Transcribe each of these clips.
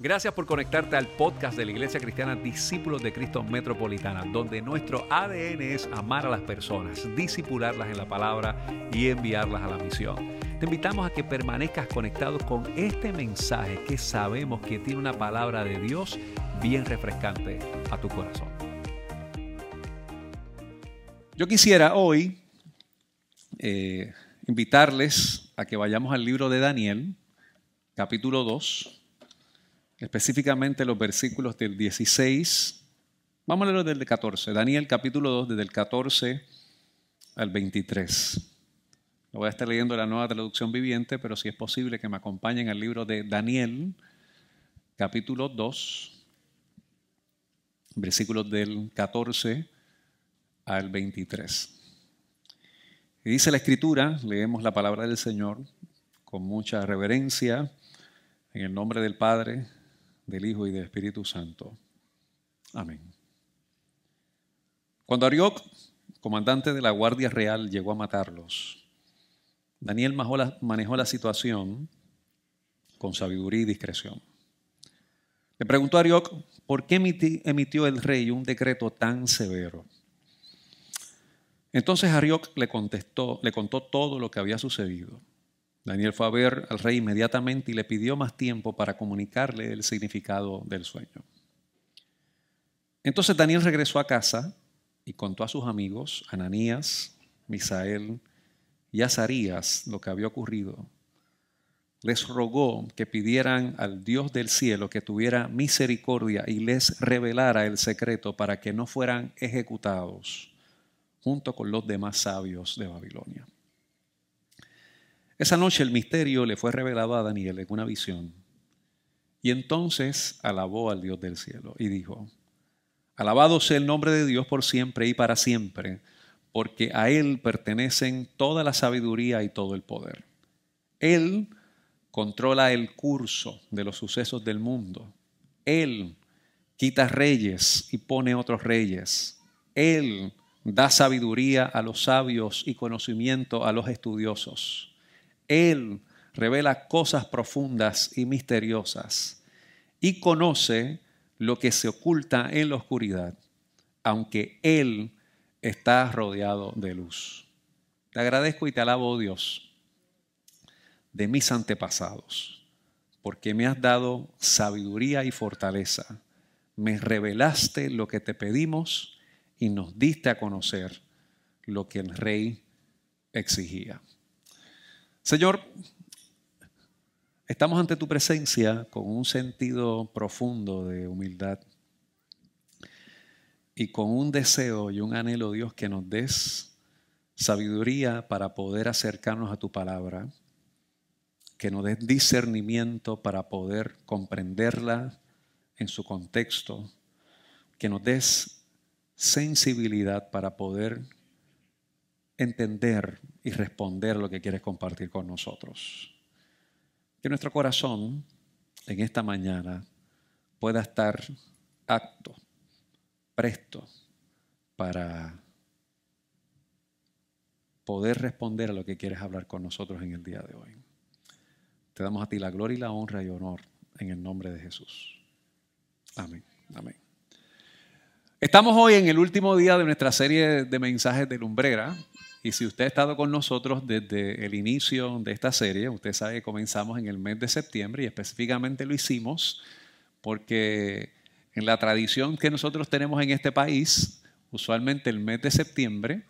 Gracias por conectarte al podcast de la Iglesia Cristiana Discípulos de Cristo Metropolitana, donde nuestro ADN es amar a las personas, disipularlas en la palabra y enviarlas a la misión. Te invitamos a que permanezcas conectado con este mensaje que sabemos que tiene una palabra de Dios bien refrescante a tu corazón. Yo quisiera hoy eh, invitarles a que vayamos al libro de Daniel, capítulo 2 específicamente los versículos del 16, vamos a leerlo desde el 14, Daniel capítulo 2, desde el 14 al 23. Lo voy a estar leyendo la nueva traducción viviente, pero si es posible que me acompañen al libro de Daniel, capítulo 2, versículos del 14 al 23. Y dice la escritura, leemos la palabra del Señor con mucha reverencia, en el nombre del Padre, del Hijo y del Espíritu Santo. Amén. Cuando Arioc, comandante de la Guardia Real, llegó a matarlos, Daniel manejó la situación con sabiduría y discreción. Le preguntó a Arioc, ¿por qué emitió el rey un decreto tan severo? Entonces Arioc le contestó, le contó todo lo que había sucedido. Daniel fue a ver al rey inmediatamente y le pidió más tiempo para comunicarle el significado del sueño. Entonces Daniel regresó a casa y contó a sus amigos, Ananías, Misael y Azarías, lo que había ocurrido. Les rogó que pidieran al Dios del cielo que tuviera misericordia y les revelara el secreto para que no fueran ejecutados junto con los demás sabios de Babilonia. Esa noche el misterio le fue revelado a Daniel en una visión. Y entonces alabó al Dios del cielo y dijo, Alabado sea el nombre de Dios por siempre y para siempre, porque a Él pertenecen toda la sabiduría y todo el poder. Él controla el curso de los sucesos del mundo. Él quita reyes y pone otros reyes. Él da sabiduría a los sabios y conocimiento a los estudiosos. Él revela cosas profundas y misteriosas y conoce lo que se oculta en la oscuridad, aunque Él está rodeado de luz. Te agradezco y te alabo, oh Dios, de mis antepasados, porque me has dado sabiduría y fortaleza. Me revelaste lo que te pedimos y nos diste a conocer lo que el rey exigía. Señor, estamos ante tu presencia con un sentido profundo de humildad y con un deseo y un anhelo, Dios, que nos des sabiduría para poder acercarnos a tu palabra, que nos des discernimiento para poder comprenderla en su contexto, que nos des sensibilidad para poder entender y responder lo que quieres compartir con nosotros. Que nuestro corazón en esta mañana pueda estar acto, presto para poder responder a lo que quieres hablar con nosotros en el día de hoy. Te damos a ti la gloria y la honra y honor en el nombre de Jesús. Amén. Amén. Estamos hoy en el último día de nuestra serie de mensajes de Lumbrera y si usted ha estado con nosotros desde el inicio de esta serie, usted sabe que comenzamos en el mes de septiembre y específicamente lo hicimos porque en la tradición que nosotros tenemos en este país, usualmente el mes de septiembre,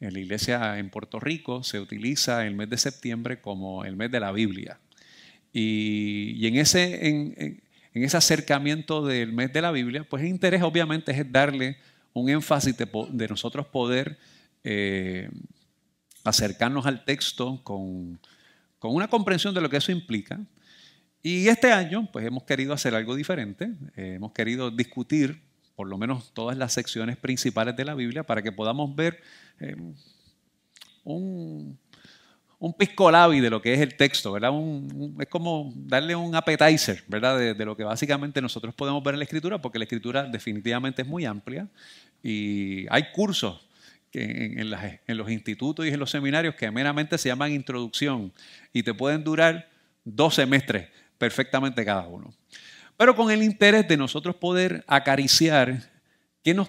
en la iglesia en Puerto Rico se utiliza el mes de septiembre como el mes de la Biblia. Y, en, ese, en, ese acercamiento del mes de la Biblia, pues el interés obviamente es darle un énfasis de, nosotros poder eh, acercarnos al texto con, una comprensión de lo que eso implica. Y este año, pues hemos querido hacer algo diferente. Eh, hemos querido discutir por lo menos todas las secciones principales de la Biblia para que podamos ver eh, un, un piscolabi de lo que es el texto, ¿verdad? es como darle un appetizer, ¿verdad? De, lo que básicamente nosotros podemos ver en la escritura, porque la escritura definitivamente es muy amplia y hay cursos en, los institutos y en los seminarios que meramente se llaman introducción y te pueden durar dos semestres perfectamente cada uno. pero con el interés de nosotros poder acariciar qué, nos,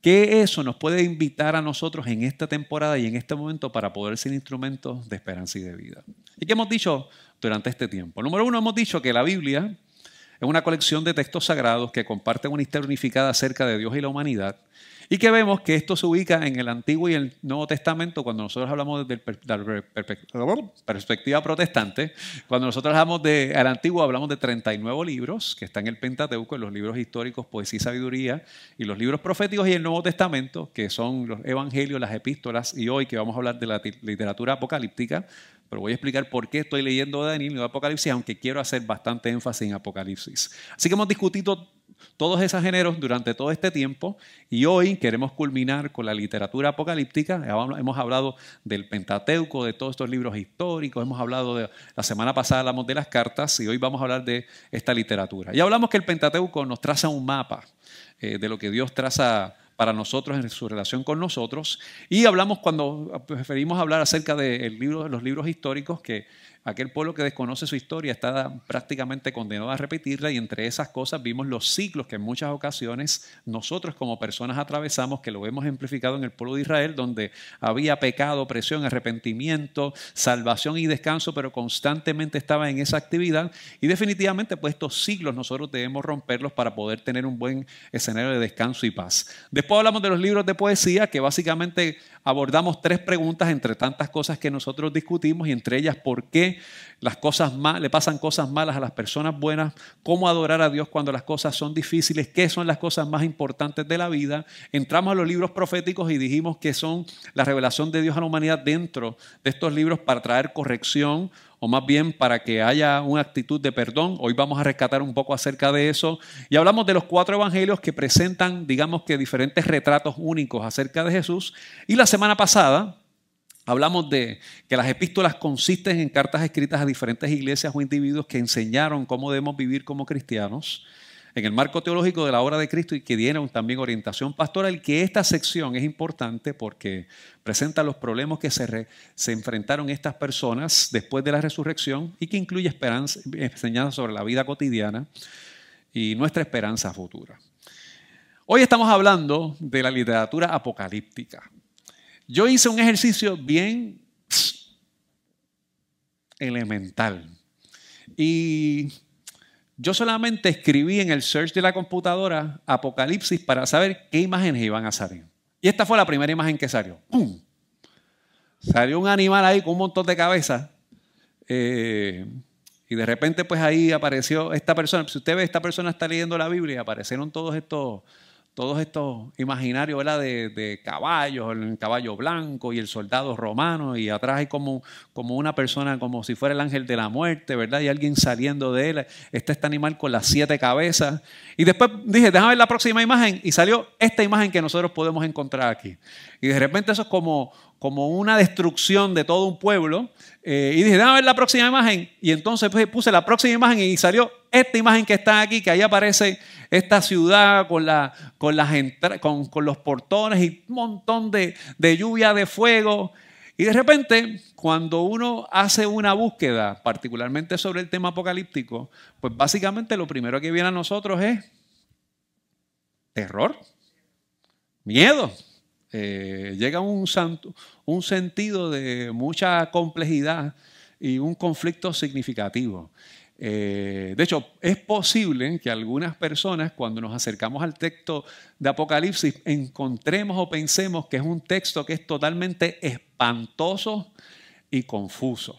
qué eso nos puede invitar a nosotros en esta temporada y en este momento para poder ser instrumentos de esperanza y de vida. ¿Y qué hemos dicho durante este tiempo? Número uno, hemos dicho que la Biblia es una colección de textos sagrados que comparten una historia unificada acerca de Dios y la humanidad y que vemos que esto se ubica en el Antiguo y el Nuevo Testamento cuando nosotros hablamos de la perspectiva protestante. Cuando nosotros hablamos del Antiguo hablamos de 39 libros que están en el Pentateuco, en los libros históricos, poesía y sabiduría, y los libros proféticos y el Nuevo Testamento, que son los evangelios, las epístolas, y hoy que vamos a hablar de la literatura apocalíptica, pero voy a explicar por qué estoy leyendo Daniel y Apocalipsis, aunque quiero hacer bastante énfasis en Apocalipsis. Así que hemos discutido todos esos géneros durante todo este tiempo y hoy queremos culminar con la literatura apocalíptica. Hemos hablado del Pentateuco, de todos estos libros históricos, hemos hablado de, la semana pasada hablamos de las cartas y hoy vamos a hablar de esta literatura. Y hablamos que el Pentateuco nos traza un mapa eh, de lo que Dios traza para nosotros en su relación con nosotros. Y hablamos cuando preferimos hablar acerca de los libros históricos que Aquel pueblo que desconoce su historia está prácticamente condenado a repetirla y entre esas cosas vimos los ciclos que en muchas ocasiones nosotros como personas atravesamos, que lo hemos ejemplificado en el pueblo de Israel, donde había pecado, presión, arrepentimiento, salvación y descanso, pero constantemente estaba en esa actividad y definitivamente pues estos ciclos nosotros debemos romperlos para poder tener un buen escenario de descanso y paz. Después hablamos de los libros de poesía que básicamente abordamos tres preguntas entre tantas cosas que nosotros discutimos y entre ellas por qué las cosas mal, le pasan cosas malas a las personas buenas, cómo adorar a Dios cuando las cosas son difíciles, qué son las cosas más importantes de la vida. Entramos a los libros proféticos y dijimos que son la revelación de Dios a la humanidad dentro de estos libros para traer corrección o más bien para que haya una actitud de perdón. Hoy vamos a rescatar un poco acerca de eso. Y hablamos de los cuatro evangelios que presentan, digamos que diferentes retratos únicos acerca de Jesús. Y la semana pasada hablamos de que las epístolas consisten en cartas escritas a diferentes iglesias o individuos que enseñaron cómo debemos vivir como cristianos en el marco teológico de la obra de Cristo y que dieron también orientación pastoral, que esta sección es importante porque presenta los problemas que se, enfrentaron estas personas después de la resurrección y que incluye esperanza, enseñanza sobre la vida cotidiana y nuestra esperanza futura. Hoy estamos hablando de la literatura apocalíptica. Yo hice un ejercicio bien elemental y yo solamente escribí en el search de la computadora Apocalipsis para saber qué imágenes iban a salir. Y esta fue la primera imagen que salió. ¡Pum! Salió un animal ahí con un montón de cabezas. Eh, y de repente, pues ahí apareció esta persona. Si usted ve, esta persona está leyendo la Biblia, aparecieron todos estos todos estos imaginarios De, de, caballos, el caballo blanco y el soldado romano, y atrás hay como, como una persona, como si fuera el ángel de la muerte, ¿verdad? Y alguien saliendo de él. Está este animal con las siete cabezas. Y después dije, déjame ver la próxima imagen, y salió esta imagen que nosotros podemos encontrar aquí. Y de repente eso es como, como una destrucción de todo un pueblo. Eh, y dije, déjame ver la próxima imagen. Y entonces pues, puse la próxima imagen y salió esta imagen que está aquí, que ahí aparece esta ciudad con, la, con, las con, con los portones y un montón de, de lluvia de fuego. Y de repente, cuando uno hace una búsqueda, particularmente sobre el tema apocalíptico, pues básicamente lo primero que viene a nosotros es terror, miedo. Eh, llega un, sentido de mucha complejidad y un conflicto significativo. Eh, de hecho, es posible que algunas personas, cuando nos acercamos al texto de Apocalipsis, encontremos o pensemos que es un texto que es totalmente espantoso y confuso.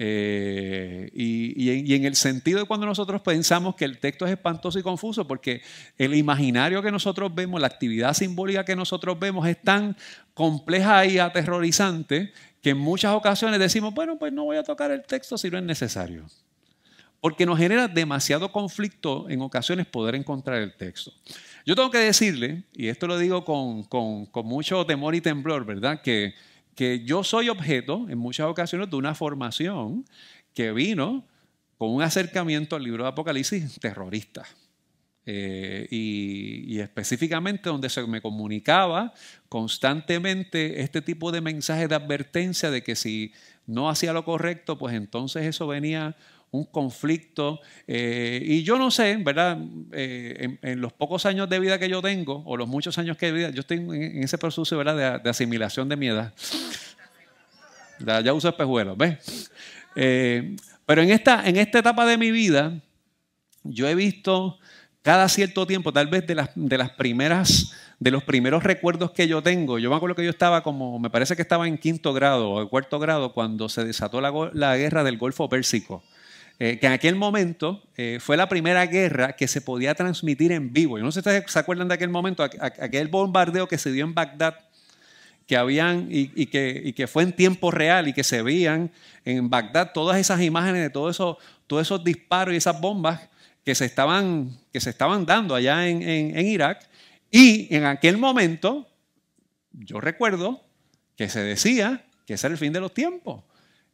Eh, y, en, el sentido de cuando nosotros pensamos que el texto es espantoso y confuso, porque el imaginario que nosotros vemos, la actividad simbólica que nosotros vemos es tan compleja y aterrorizante que en muchas ocasiones decimos, bueno, pues no voy a tocar el texto si no es necesario. Porque nos genera demasiado conflicto en ocasiones poder encontrar el texto. Yo tengo que decirle, y esto lo digo con, con mucho temor y temblor, ¿verdad? Que que yo soy objeto en muchas ocasiones de una formación que vino con un acercamiento al libro de Apocalipsis terrorista. Eh, y, específicamente donde se me comunicaba constantemente este tipo de mensajes de advertencia de que si no hacía lo correcto, pues entonces eso venía un conflicto. Eh, y yo no sé, ¿verdad? Eh, en, los pocos años de vida que yo tengo, o los muchos años que he vida, yo estoy en, ese proceso ¿verdad? De, asimilación de mi edad. Ya, uso espejuelos, ¿ves? Eh, pero en esta, en esta etapa de mi vida, yo he visto cada cierto tiempo, tal vez de las, de las primeras de los primeros recuerdos que yo tengo, yo me acuerdo que yo estaba como, me parece que estaba en quinto grado o cuarto grado cuando se desató la, guerra del Golfo Pérsico. Eh, que en aquel momento eh, fue la primera guerra que se podía transmitir en vivo. Yo no sé si se acuerdan de aquel momento, aquel bombardeo que se dio en Bagdad, que habían y, que, fue en tiempo real y que se veían en Bagdad todas esas imágenes de todo eso, todos esos disparos y esas bombas que se estaban, que se estaban dando allá en, en Irak. Y en aquel momento, yo recuerdo que se decía que ese era el fin de los tiempos.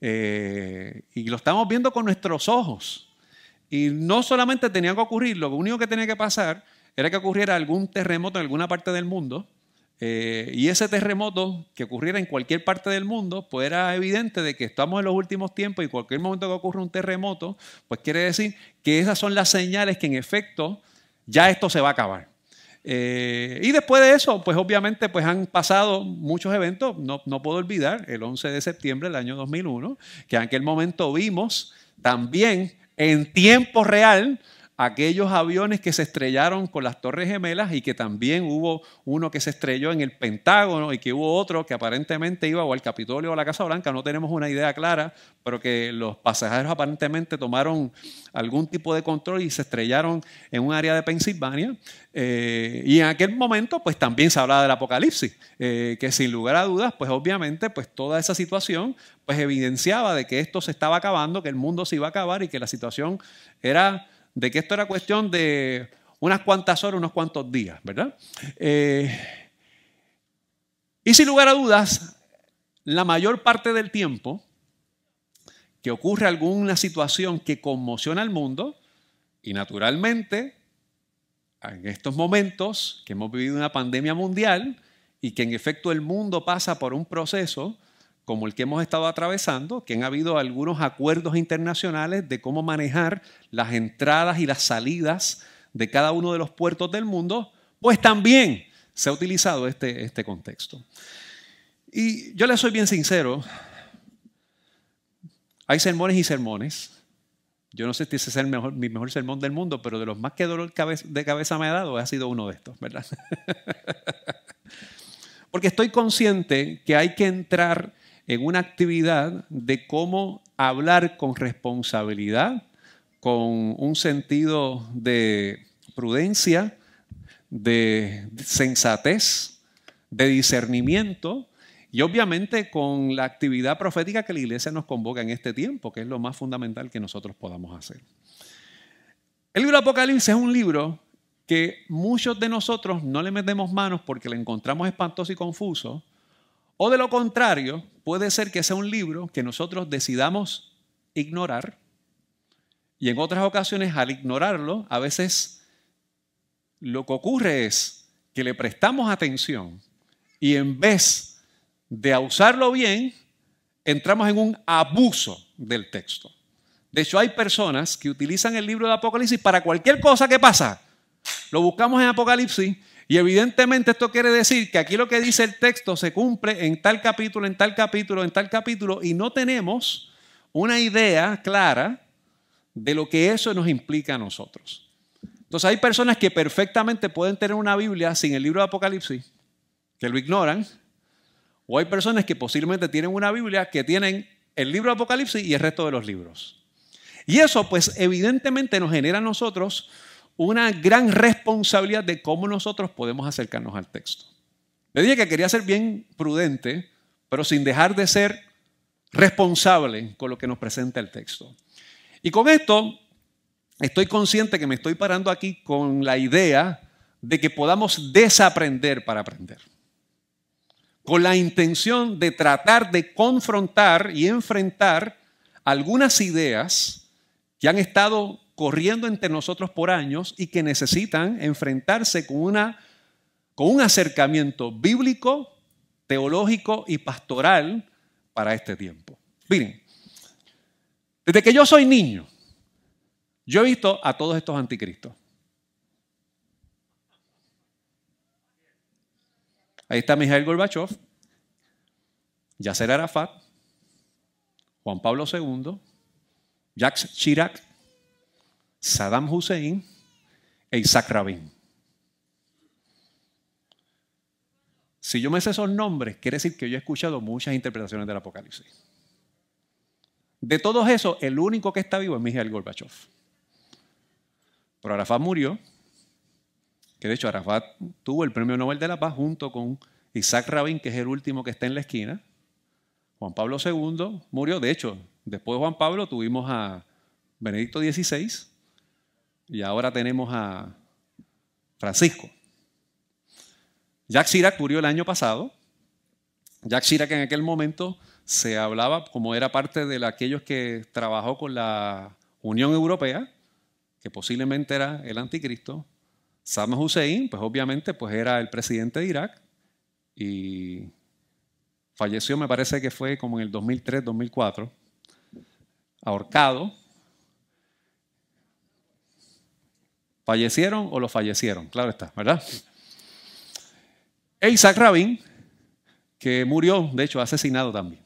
Eh, y lo estamos viendo con nuestros ojos. Y no solamente tenía que ocurrir, lo único que tenía que pasar era que ocurriera algún terremoto en alguna parte del mundo. Eh, y ese terremoto que ocurriera en cualquier parte del mundo, pues era evidente de que estamos en los últimos tiempos y cualquier momento que ocurra un terremoto, pues quiere decir que esas son las señales que en efecto ya esto se va a acabar. Eh, y después de eso, pues obviamente pues han pasado muchos eventos. No, no puedo olvidar el 11 de septiembre del año 2001, que en aquel momento vimos también en tiempo real aquellos aviones que se estrellaron con las Torres Gemelas y que también hubo uno que se estrelló en el Pentágono y que hubo otro que aparentemente iba o al Capitolio o a la Casa Blanca, no tenemos una idea clara, pero que los pasajeros aparentemente tomaron algún tipo de control y se estrellaron en un área de Pensilvania. Eh, y en aquel momento, pues también se hablaba del apocalipsis, eh, que sin lugar a dudas, pues obviamente, pues toda esa situación, pues evidenciaba de que esto se estaba acabando, que el mundo se iba a acabar y que la situación era de que esto era cuestión de unas cuantas horas, unos cuantos días, ¿verdad? Eh, y sin lugar a dudas, la mayor parte del tiempo que ocurre alguna situación que conmociona al mundo, y naturalmente, en estos momentos que hemos vivido una pandemia mundial y que en efecto el mundo pasa por un proceso como el que hemos estado atravesando, que han habido algunos acuerdos internacionales de cómo manejar las entradas y las salidas de cada uno de los puertos del mundo, pues también se ha utilizado este, este contexto. Y yo le soy bien sincero, hay sermones y sermones. Yo no sé si ese es el mejor, mi mejor sermón del mundo, pero de los más que dolor de cabeza me ha dado, ha sido uno de estos, ¿verdad? Porque estoy consciente que hay que entrar en una actividad de cómo hablar con responsabilidad, con un sentido de prudencia, de sensatez, de discernimiento y obviamente con la actividad profética que la iglesia nos convoca en este tiempo, que es lo más fundamental que nosotros podamos hacer. El libro Apocalipsis es un libro que muchos de nosotros no le metemos manos porque le encontramos espantoso y confuso, o de lo contrario, puede ser que sea un libro que nosotros decidamos ignorar y en otras ocasiones al ignorarlo, a veces lo que ocurre es que le prestamos atención y en vez de usarlo bien, entramos en un abuso del texto. De hecho, hay personas que utilizan el libro de Apocalipsis para cualquier cosa que pasa. Lo buscamos en Apocalipsis y evidentemente esto quiere decir que aquí lo que dice el texto se cumple en tal capítulo, en tal capítulo, en tal capítulo, y no tenemos una idea clara de lo que eso nos implica a nosotros. Entonces hay personas que perfectamente pueden tener una Biblia sin el libro de Apocalipsis, que lo ignoran, o hay personas que posiblemente tienen una Biblia que tienen el libro de Apocalipsis y el resto de los libros. Y eso pues evidentemente nos genera a nosotros una gran responsabilidad de cómo nosotros podemos acercarnos al texto. Le dije que quería ser bien prudente, pero sin dejar de ser responsable con lo que nos presenta el texto. Y con esto estoy consciente que me estoy parando aquí con la idea de que podamos desaprender para aprender. Con la intención de tratar de confrontar y enfrentar algunas ideas que han estado corriendo entre nosotros por años y que necesitan enfrentarse con, una, con un acercamiento bíblico, teológico y pastoral para este tiempo. Miren, desde que yo soy niño, Yo he visto a todos estos anticristos. Ahí está Mijail Gorbachev, Yasser Arafat, Juan Pablo II, Jacques Chirac, Saddam Hussein e Isaac Rabin. Si yo me sé esos nombres, quiere decir que yo he escuchado muchas interpretaciones del Apocalipsis. De todos esos, el único que está vivo es Mijail Gorbachev. Pero Arafat murió, que de hecho Arafat tuvo el premio Nobel de la Paz junto con Isaac Rabin, que es el último que está en la esquina. Juan Pablo II murió, de hecho, después de Juan Pablo tuvimos a Benedicto XVI y ahora tenemos a Francisco. Jacques Chirac murió el año pasado. Jacques Chirac en aquel momento se hablaba como era parte de aquellos que trabajó con la Unión Europea, que posiblemente era el anticristo. Saddam Hussein, pues obviamente, pues era el presidente de Irak y falleció, me parece que fue como en el 2003, 2004, ahorcado. ¿Fallecieron o lo fallecieron? Claro está, ¿verdad? E Isaac Rabin, que murió, de hecho, asesinado también.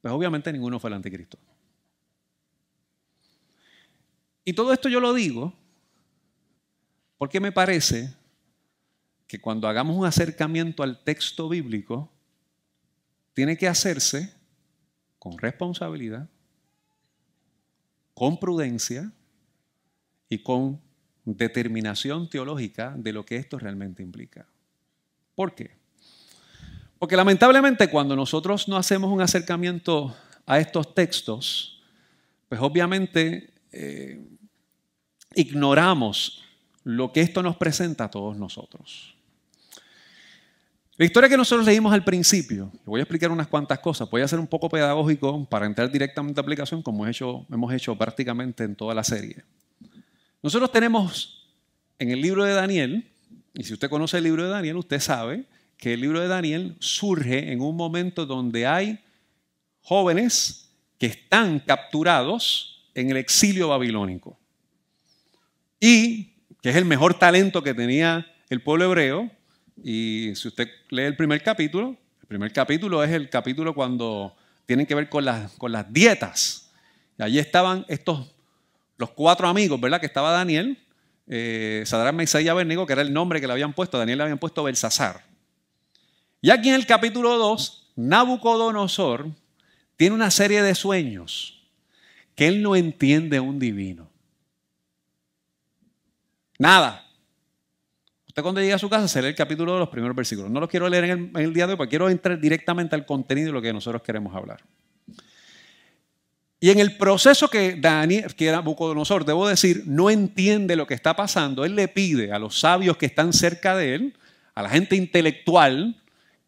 Pues obviamente ninguno fue el anticristo. Y todo esto yo lo digo porque me parece que cuando hagamos un acercamiento al texto bíblico, tiene que hacerse con responsabilidad, con prudencia y con determinación teológica de lo que esto realmente implica. ¿Por qué? Porque lamentablemente cuando nosotros no hacemos un acercamiento a estos textos, pues obviamente eh, ignoramos lo que esto nos presenta a todos nosotros. La historia que nosotros leímos al principio, voy a explicar unas cuantas cosas, voy a ser un poco pedagógico para entrar directamente a aplicación como hemos hecho, hemos hecho prácticamente en toda la serie. Nosotros tenemos en el libro de Daniel, y si usted conoce el libro de Daniel, usted sabe que el libro de Daniel surge en un momento donde hay jóvenes que están capturados en el exilio babilónico. Y que es el mejor talento que tenía el pueblo hebreo. Y si usted lee el primer capítulo, el primer capítulo es el capítulo cuando tienen que ver con las, con las dietas. Allí estaban estos, los cuatro amigos, ¿verdad? Que estaba Daniel, eh, Sadrach, Mesías y Abednego, que era el nombre que le habían puesto. Daniel le habían puesto Belsasar. Y aquí en el capítulo 2, Nabucodonosor tiene una serie de sueños que él no entiende un divino. Nada. Cuando llega a su casa se lee el capítulo de los primeros versículos. No los quiero leer en el, día de hoy, porque quiero entrar directamente al contenido de lo que nosotros queremos hablar. Y en el proceso que Daniel, que Nabucodonosor, debo decir, no entiende lo que está pasando, él le pide a los sabios que están cerca de él, a la gente intelectual,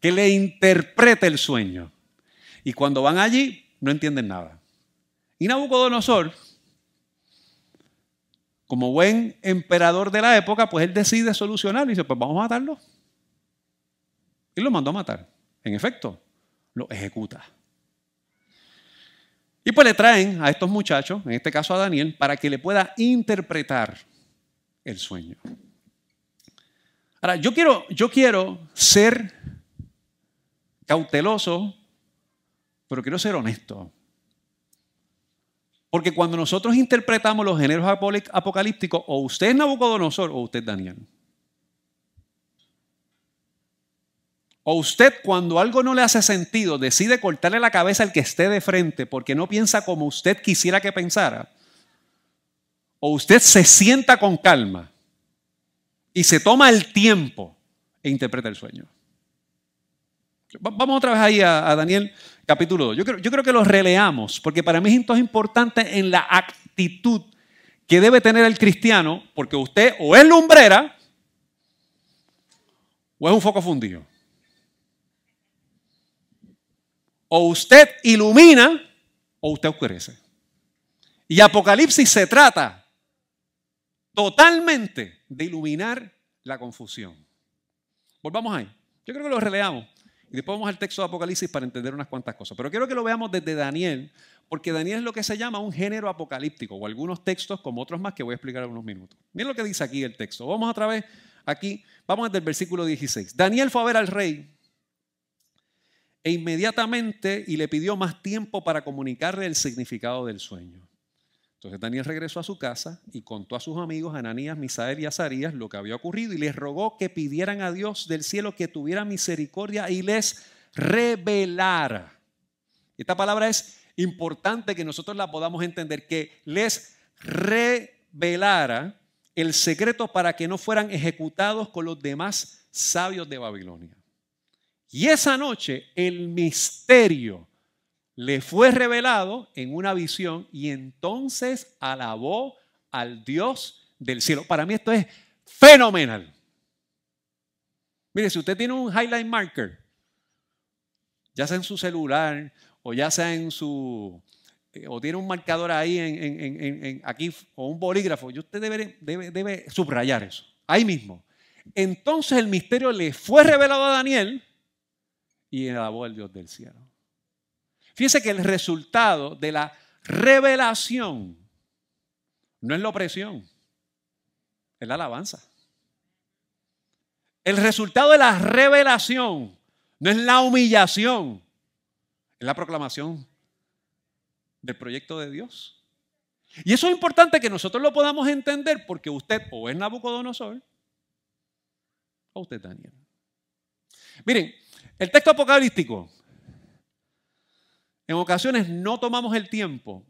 que le interprete el sueño. Y cuando van allí, no entienden nada. Y Nabucodonosor, como buen emperador de la época, pues él decide solucionar y dice, pues vamos a matarlo. Y lo mandó a matar. En efecto, lo ejecuta. Y pues le traen a estos muchachos, en este caso a Daniel, para que le pueda interpretar el sueño. Ahora, yo quiero, yo quiero ser cauteloso, pero quiero ser honesto. Porque cuando nosotros interpretamos los géneros apocalípticos, o usted es Nabucodonosor o usted es Daniel. O usted cuando algo no le hace sentido decide cortarle la cabeza al que esté de frente porque no piensa como usted quisiera que pensara. O usted se sienta con calma y se toma el tiempo e interpreta el sueño. Vamos otra vez ahí a, Daniel capítulo 2. Yo creo, que lo releamos, porque para mí esto es importante en la actitud que debe tener el cristiano, porque usted o es lumbrera o es un foco fundido. O usted ilumina o usted oscurece. Y Apocalipsis se trata totalmente de iluminar la confusión. Volvamos ahí. Yo creo que lo releamos. Y después vamos al texto de Apocalipsis para entender unas cuantas cosas. Pero quiero que lo veamos desde Daniel, porque Daniel es lo que se llama un género apocalíptico, o algunos textos como otros más que voy a explicar en unos minutos. Miren lo que dice aquí el texto. Vamos otra vez aquí, vamos desde el versículo 16. Daniel fue a ver al rey e inmediatamente y le pidió más tiempo para comunicarle el significado del sueño. Entonces Daniel regresó a su casa y contó a sus amigos Ananías, Misael y Azarías lo que había ocurrido y les rogó que pidieran a Dios del cielo que tuviera misericordia y les revelara. Esta palabra es importante que nosotros la podamos entender, que les revelara el secreto para que no fueran ejecutados con los demás sabios de Babilonia. Y esa noche el misterio le fue revelado en una visión y entonces alabó al Dios del cielo. Para mí esto es fenomenal. Mire, si usted tiene un highlight marker, ya sea en su celular o ya sea en su eh, o tiene un marcador ahí en, aquí o un bolígrafo, usted debe subrayar eso, ahí mismo. Entonces el misterio le fue revelado a Daniel y alabó al Dios del cielo. Fíjese que el resultado de la revelación no es la opresión, es la alabanza. El resultado de la revelación no es la humillación, es la proclamación del proyecto de Dios. Y eso es importante que nosotros lo podamos entender porque usted o es Nabucodonosor o usted Daniel. Miren, el texto apocalíptico en ocasiones no tomamos el tiempo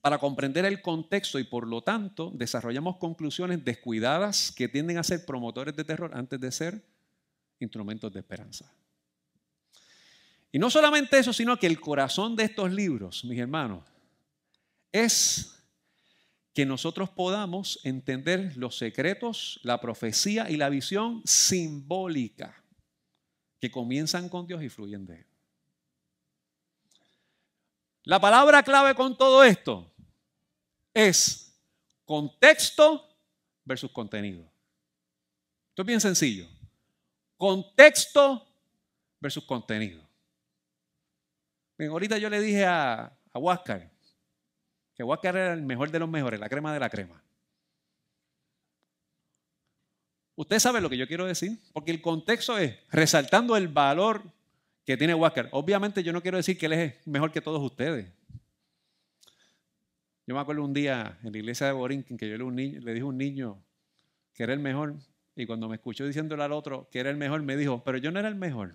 para comprender el contexto y por lo tanto desarrollamos conclusiones descuidadas que tienden a ser promotores de terror antes de ser instrumentos de esperanza. Y no solamente eso, sino que el corazón de estos libros, mis hermanos, es que nosotros podamos entender los secretos, la profecía y la visión simbólica que comienzan con Dios y fluyen de Él. La palabra clave con todo esto es contexto versus contenido. Esto es bien sencillo. Contexto versus contenido. ahorita yo le dije a, a Huáscar que Huáscar era el mejor de los mejores, la crema de la crema. Usted sabe lo que yo quiero decir, porque el contexto es resaltando el valor que tiene Walker. Obviamente yo no quiero decir que él es mejor que todos ustedes. Yo me acuerdo un día en la iglesia de Borinquen que yo le, un niño, le dije a un niño que era el mejor y cuando me escuchó diciéndole al otro que era el mejor, me dijo, pero yo no era el mejor.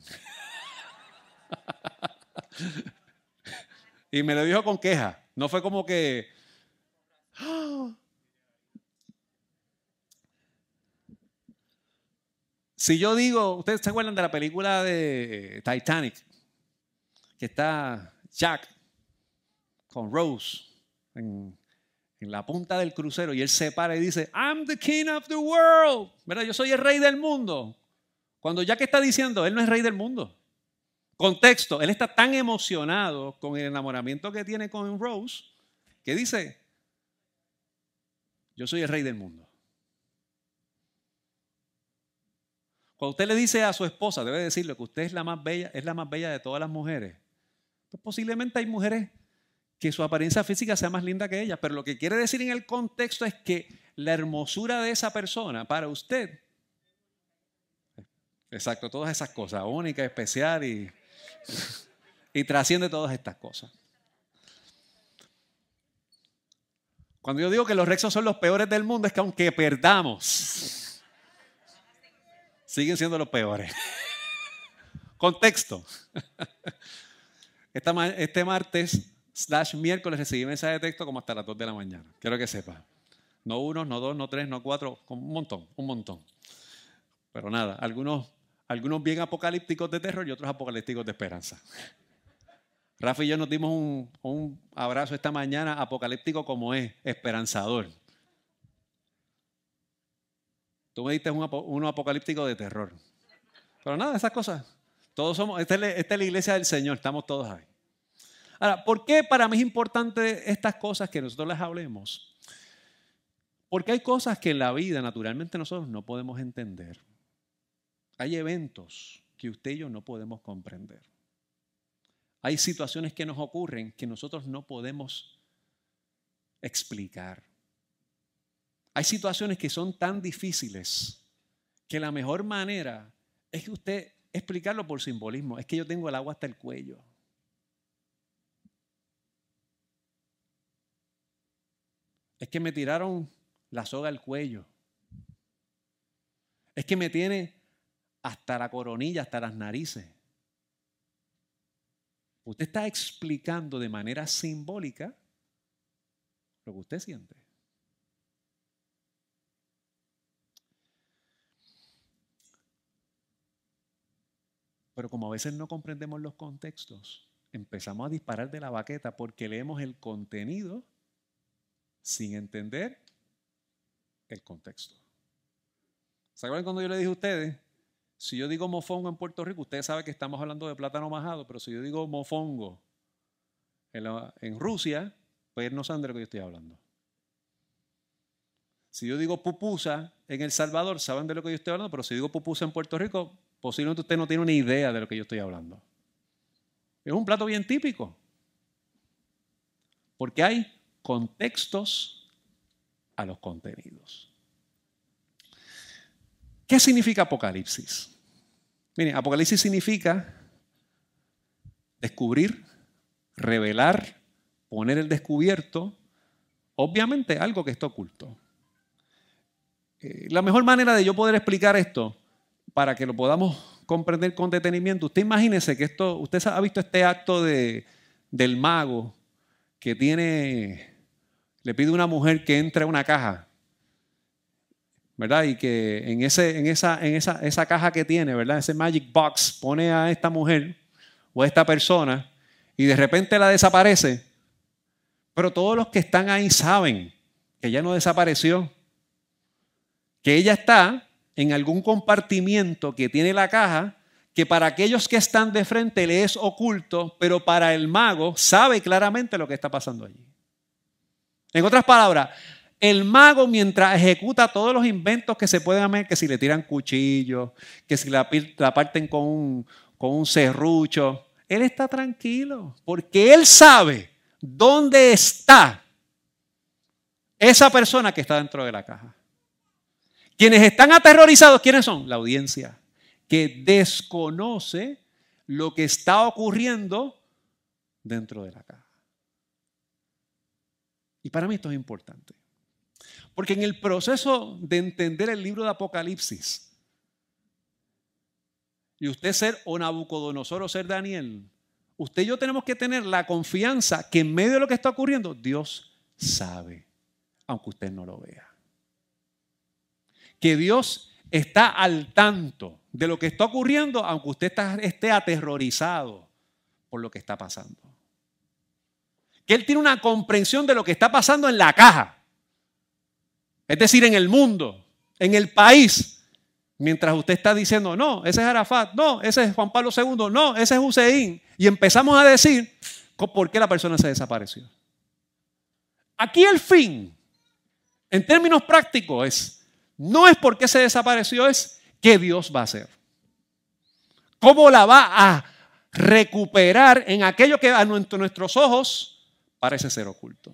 y me lo dijo con queja. No fue como que... Si yo digo, ustedes se acuerdan de la película de Titanic, que está Jack con Rose en, la punta del crucero y él se para y dice, I'm the king of the world. ¿Verdad? Yo soy el rey del mundo. Cuando Jack está diciendo, él no es rey del mundo. Contexto, él está tan emocionado con el enamoramiento que tiene con Rose que dice, yo soy el rey del mundo. Cuando usted le dice a su esposa, debe decirle que usted es la más bella, es la más bella de todas las mujeres. Pues posiblemente hay mujeres que su apariencia física sea más linda que ella, pero lo que quiere decir en el contexto es que la hermosura de esa persona para usted, exacto, todas esas cosas, única, especial y, y trasciende todas estas cosas. Cuando yo digo que los rexos son los peores del mundo, es que aunque perdamos, siguen siendo los peores. Contexto. este martes slash miércoles recibí mensaje de texto como hasta las 2 de la mañana. Quiero que sepa. No uno, no dos, no tres, no cuatro, un montón, un montón. Pero nada, algunos, algunos bien apocalípticos de terror y otros apocalípticos de esperanza. Rafa y yo nos dimos un, un abrazo esta mañana apocalíptico como es, esperanzador. Tú me diste uno apocalíptico de terror. Pero nada, esas cosas. Todos somos, esta es, la iglesia del Señor, estamos todos ahí. Ahora, ¿por qué para mí es importante estas cosas que nosotros les hablemos? Porque hay cosas que en la vida naturalmente nosotros no podemos entender. Hay eventos que usted y yo no podemos comprender. Hay situaciones que nos ocurren que nosotros no podemos explicar. Hay situaciones que son tan difíciles que la mejor manera es que usted explicarlo por simbolismo. Es que yo tengo el agua hasta el cuello. Es que me tiraron la soga al cuello. Es que me tiene hasta la coronilla, hasta las narices. Usted está explicando de manera simbólica lo que usted siente. Pero como a veces no comprendemos los contextos, empezamos a disparar de la baqueta porque leemos el contenido sin entender el contexto. ¿Se acuerdan cuando yo le dije a ustedes? Si yo digo mofongo en Puerto Rico, ustedes saben que estamos hablando de plátano majado, pero si yo digo mofongo en, Rusia, pues no saben de lo que yo estoy hablando. Si yo digo pupusa en El Salvador, saben de lo que yo estoy hablando, pero si digo pupusa en Puerto Rico, posiblemente usted no tiene una idea de lo que yo estoy hablando. Es un plato bien típico. Porque hay contextos a los contenidos. ¿Qué significa Apocalipsis? Miren, Apocalipsis significa descubrir, revelar, poner el descubierto, obviamente algo que está oculto. Eh, la mejor manera de yo poder explicar esto, para que lo podamos comprender con detenimiento, usted imagínese que esto, usted ha visto este acto de, del mago que tiene, le pide a una mujer que entre a una caja ¿verdad? Y que en, ese, en, esa, en esa, esa caja que tiene, ¿verdad? Ese magic box pone a esta mujer o a esta persona y de repente la desaparece. Pero todos los que están ahí saben que ella no desapareció, que ella está en algún compartimiento que tiene la caja, que para aquellos que están de frente le es oculto, pero para el mago sabe claramente lo que está pasando allí. En otras palabras, el mago, mientras ejecuta todos los inventos que se pueden hacer, que si le tiran cuchillos, que si la, parten con un, con un serrucho, él está tranquilo, porque él sabe dónde está esa persona que está dentro de la caja. Quienes están aterrorizados, ¿quiénes son? La audiencia, que desconoce lo que está ocurriendo dentro de la caja. Y para mí esto es importante. Porque en el proceso de entender el libro de Apocalipsis, y usted ser o Nabucodonosor o ser Daniel, usted y yo tenemos que tener la confianza que en medio de lo que está ocurriendo, Dios sabe, aunque usted no lo vea. Que Dios está al tanto de lo que está ocurriendo, aunque usted esté aterrorizado por lo que está pasando. Que Él tiene una comprensión de lo que está pasando en la caja es decir, en el mundo, en el país, mientras usted está diciendo, no, ese es Arafat, no, ese es Juan Pablo II, no, ese es Hussein, y empezamos a decir por qué la persona se desapareció. Aquí el fin, en términos prácticos, es, no es por qué se desapareció, es qué Dios va a hacer. ¿Cómo la va a recuperar en aquello que a nuestros ojos parece ser oculto?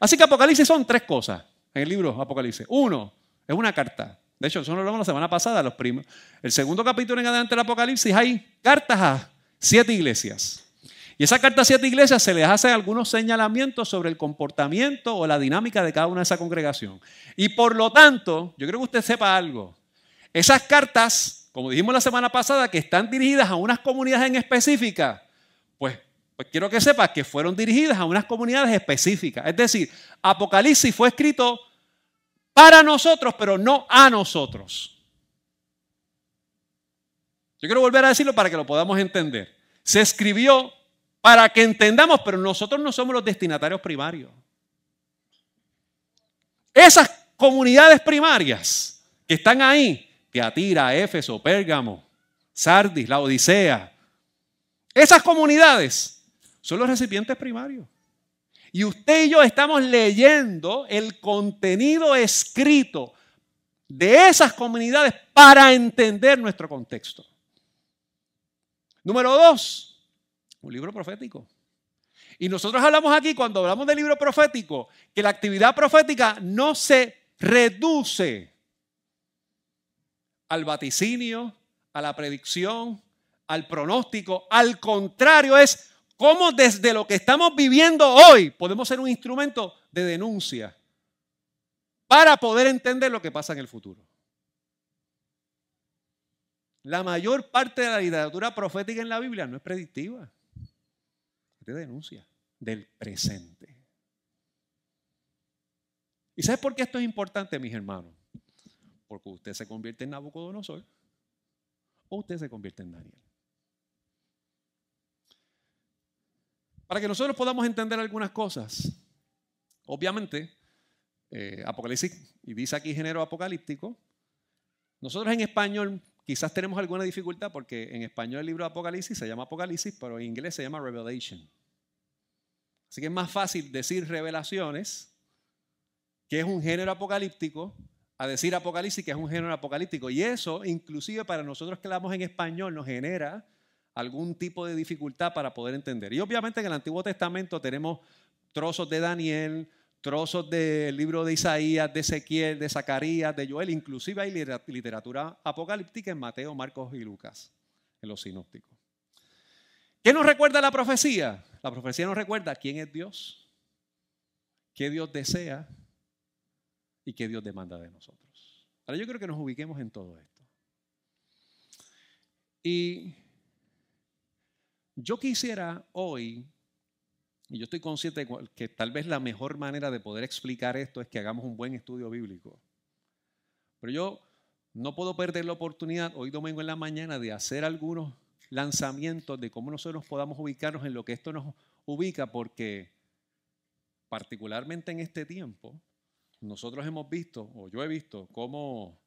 Así que Apocalipsis son tres cosas en el libro Apocalipsis. Uno, es una carta. De hecho, eso lo hablamos la semana pasada. Los primos. El segundo capítulo en adelante del Apocalipsis hay cartas a siete iglesias. Y esa carta a siete iglesias se les hace algunos señalamientos sobre el comportamiento o la dinámica de cada una de esa congregación. Y por lo tanto, yo creo que usted sepa algo. Esas cartas, como dijimos la semana pasada, que están dirigidas a unas comunidades en específica, pues pues quiero que sepas que fueron dirigidas a unas comunidades específicas. Es decir, Apocalipsis fue escrito para nosotros, pero no a nosotros. Yo quiero volver a decirlo para que lo podamos entender. Se escribió para que entendamos, pero nosotros no somos los destinatarios primarios. Esas comunidades primarias que están ahí, que Atira, Éfeso, Pérgamo, Sardis, la Odisea, esas comunidades son los recipientes primarios. Y usted y yo estamos leyendo el contenido escrito de esas comunidades para entender nuestro contexto. Número dos, un libro profético. Y nosotros hablamos aquí, cuando hablamos del libro profético, que la actividad profética no se reduce al vaticinio, a la predicción, al pronóstico. Al contrario, es cómo desde lo que estamos viviendo hoy podemos ser un instrumento de denuncia para poder entender lo que pasa en el futuro. La mayor parte de la literatura profética en la Biblia no es predictiva, de denuncia del presente. ¿Y sabes por qué esto es importante, mis hermanos? Porque usted se convierte en Nabucodonosor o usted se convierte en Daniel. Para que nosotros podamos entender algunas cosas, obviamente, eh, Apocalipsis, y dice aquí género apocalíptico, nosotros en español quizás tenemos alguna dificultad porque en español el libro de Apocalipsis se llama Apocalipsis, pero en inglés se llama Revelation. Así que es más fácil decir revelaciones, que es un género apocalíptico, a decir apocalipsis, que es un género apocalíptico. Y eso, inclusive para nosotros que hablamos en español, nos genera algún tipo de dificultad para poder entender. Y obviamente en el Antiguo Testamento tenemos trozos de Daniel, trozos del libro de Isaías, de Ezequiel, de Zacarías, de Joel, inclusive hay literatura apocalíptica en Mateo, Marcos y Lucas, en los sinópticos. ¿Qué nos recuerda la profecía? La profecía nos recuerda quién es Dios, qué Dios desea y qué Dios demanda de nosotros. Ahora yo creo que nos ubiquemos en todo esto. Y yo quisiera hoy, y yo estoy consciente de que tal vez la mejor manera de poder explicar esto es que hagamos un buen estudio bíblico. Pero yo no puedo perder la oportunidad hoy domingo en la mañana de hacer algunos lanzamientos de cómo nosotros podamos ubicarnos en lo que esto nos ubica, porque particularmente en este tiempo, nosotros hemos visto, o yo he visto, cómo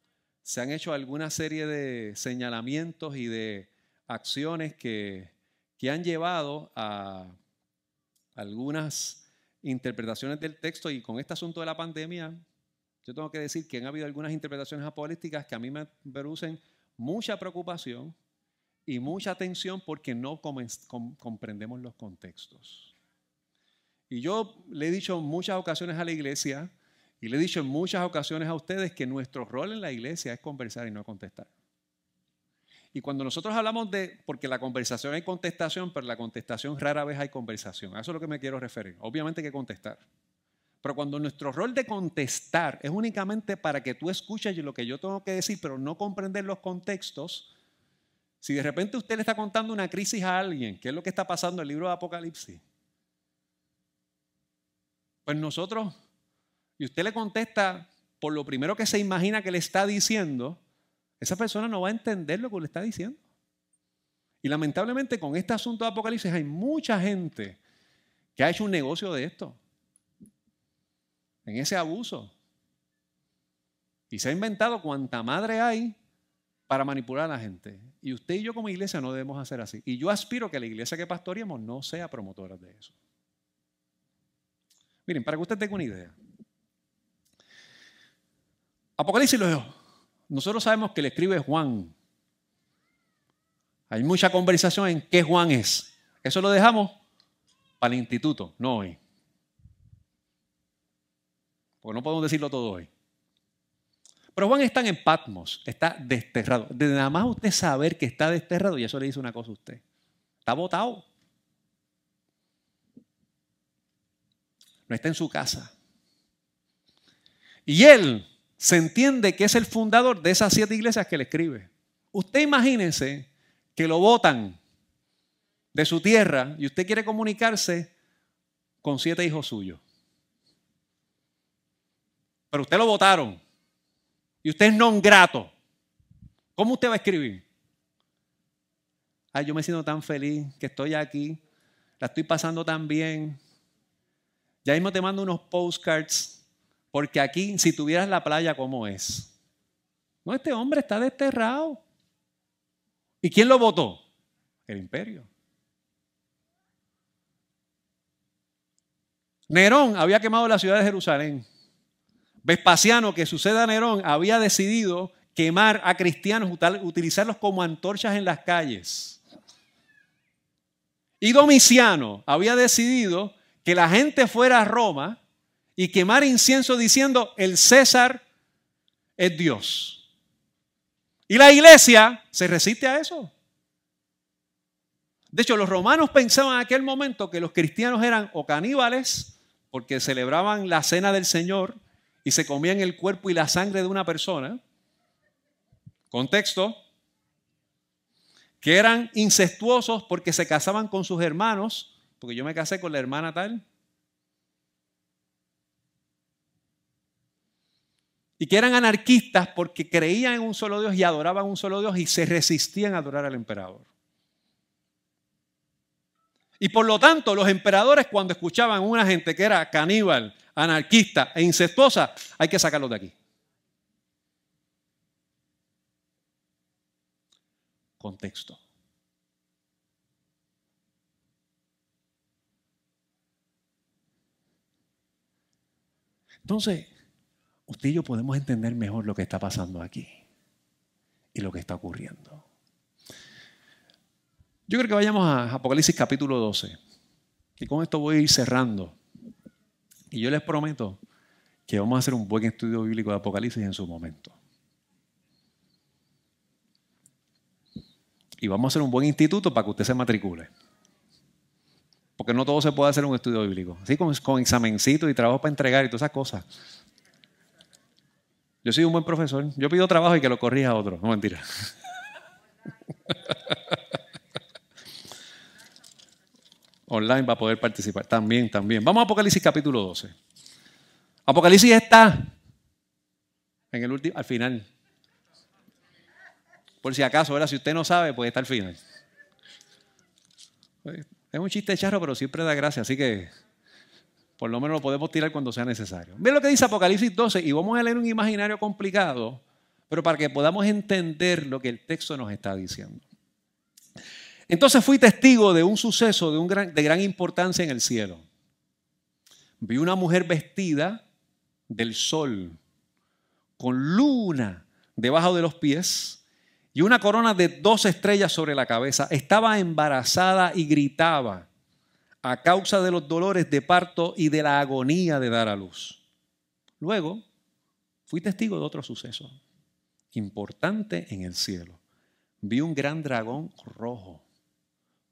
se han hecho alguna serie de señalamientos y de acciones que, que han llevado a algunas interpretaciones del texto y con este asunto de la pandemia, yo tengo que decir que han habido algunas interpretaciones apolíticas que a mí me producen mucha preocupación y mucha atención porque no comprendemos los contextos. Y yo le he dicho en muchas ocasiones a la iglesia y le he dicho en muchas ocasiones a ustedes que nuestro rol en la iglesia es conversar y no contestar. Y cuando nosotros hablamos de, porque la conversación hay contestación, pero la contestación rara vez hay conversación. A eso es lo que me quiero referir. Obviamente hay que contestar. Pero cuando nuestro rol de contestar es únicamente para que tú escuches lo que yo tengo que decir, pero no comprender los contextos, si de repente usted le está contando una crisis a alguien, ¿qué es lo que está pasando en el libro de Apocalipsis? Pues nosotros, y usted le contesta por lo primero que se imagina que le está diciendo, esa persona no va a entender lo que le está diciendo. Y lamentablemente con este asunto de Apocalipsis hay mucha gente que ha hecho un negocio de esto, en ese abuso. Y se ha inventado cuanta madre hay para manipular a la gente. Y usted y yo como iglesia no debemos hacer así. Y yo aspiro que la iglesia que pastoreemos no sea promotora de eso. Miren, para que usted tenga una idea. Apocalipsis lo Nosotros sabemos que le escribe Juan. Hay mucha conversación en qué Juan es. Eso lo dejamos para el instituto, no hoy. Porque no podemos decirlo todo hoy. Pero Juan está en Patmos, está desterrado. De nada más usted saber que está desterrado, y eso le dice una cosa a usted. Está botado. No está en su casa. Y él se entiende que es el fundador de esas siete iglesias que le escribe. Usted imagínense que lo votan de su tierra y usted quiere comunicarse con siete hijos suyos. Pero usted lo votaron y usted es non grato, ¿cómo usted va a escribir? Ay, yo me siento tan feliz que estoy aquí, la estoy pasando tan bien. Ya mismo te mando unos postcards, porque aquí, si tuvieras la playa, ¿cómo es? No, este hombre está desterrado. ¿Y quién lo votó? El imperio. Nerón había quemado la ciudad de Jerusalén. Vespasiano, que suceda a Nerón, había decidido quemar a cristianos, utilizarlos como antorchas en las calles. Y Domiciano había decidido que la gente fuera a Roma y quemar incienso diciendo, el César es Dios. Y la iglesia se resiste a eso. De hecho, los romanos pensaban en aquel momento que los cristianos eran o caníbales, porque celebraban la cena del Señor y se comían el cuerpo y la sangre de una persona. Contexto, que eran incestuosos porque se casaban con sus hermanos, porque yo me casé con la hermana tal. Y que eran anarquistas porque creían en un solo Dios y adoraban un solo Dios y se resistían a adorar al emperador. Y por lo tanto, los emperadores cuando escuchaban a una gente que era caníbal, anarquista e incestuosa, hay que sacarlos de aquí. Contexto. Entonces, usted y yo podemos entender mejor lo que está pasando aquí y lo que está ocurriendo. Yo creo que vayamos a Apocalipsis capítulo 12. Y con esto voy a ir cerrando. Y yo les prometo que vamos a hacer un buen estudio bíblico de Apocalipsis en su momento. Y vamos a hacer un buen instituto para que usted se matricule. Porque no todo se puede hacer un estudio bíblico. Así con, con examencito y trabajo para entregar y todas esas cosas. Yo soy un buen profesor. Yo pido trabajo y que lo corrija otro. No mentira. online va a poder participar. También, también. Vamos a Apocalipsis capítulo 12. Apocalipsis está en el último, al final. Por si acaso, ¿verdad? si usted no sabe, pues está al final. Es un chiste charro, pero siempre da gracia, así que por lo menos lo podemos tirar cuando sea necesario. Ve lo que dice Apocalipsis 12 y vamos a leer un imaginario complicado, pero para que podamos entender lo que el texto nos está diciendo. Entonces fui testigo de un suceso de, un gran, de gran importancia en el cielo. Vi una mujer vestida del sol, con luna debajo de los pies y una corona de dos estrellas sobre la cabeza. Estaba embarazada y gritaba a causa de los dolores de parto y de la agonía de dar a luz. Luego, fui testigo de otro suceso importante en el cielo. Vi un gran dragón rojo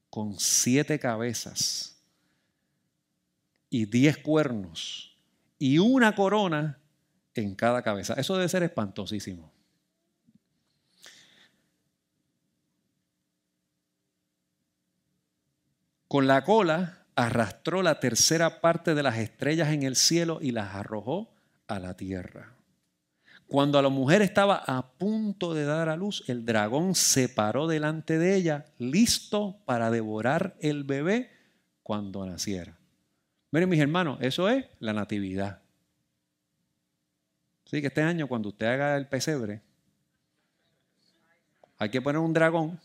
con siete cabezas y diez cuernos y una corona en cada cabeza. Eso debe ser espantosísimo. Con la cola arrastró la tercera parte de las estrellas en el cielo y las arrojó a la tierra. Cuando la mujer estaba a punto de dar a luz, el dragón se paró delante de ella, listo para devorar el bebé cuando naciera. Miren mis hermanos, eso es la natividad. Así que este año cuando usted haga el pesebre, hay que poner un dragón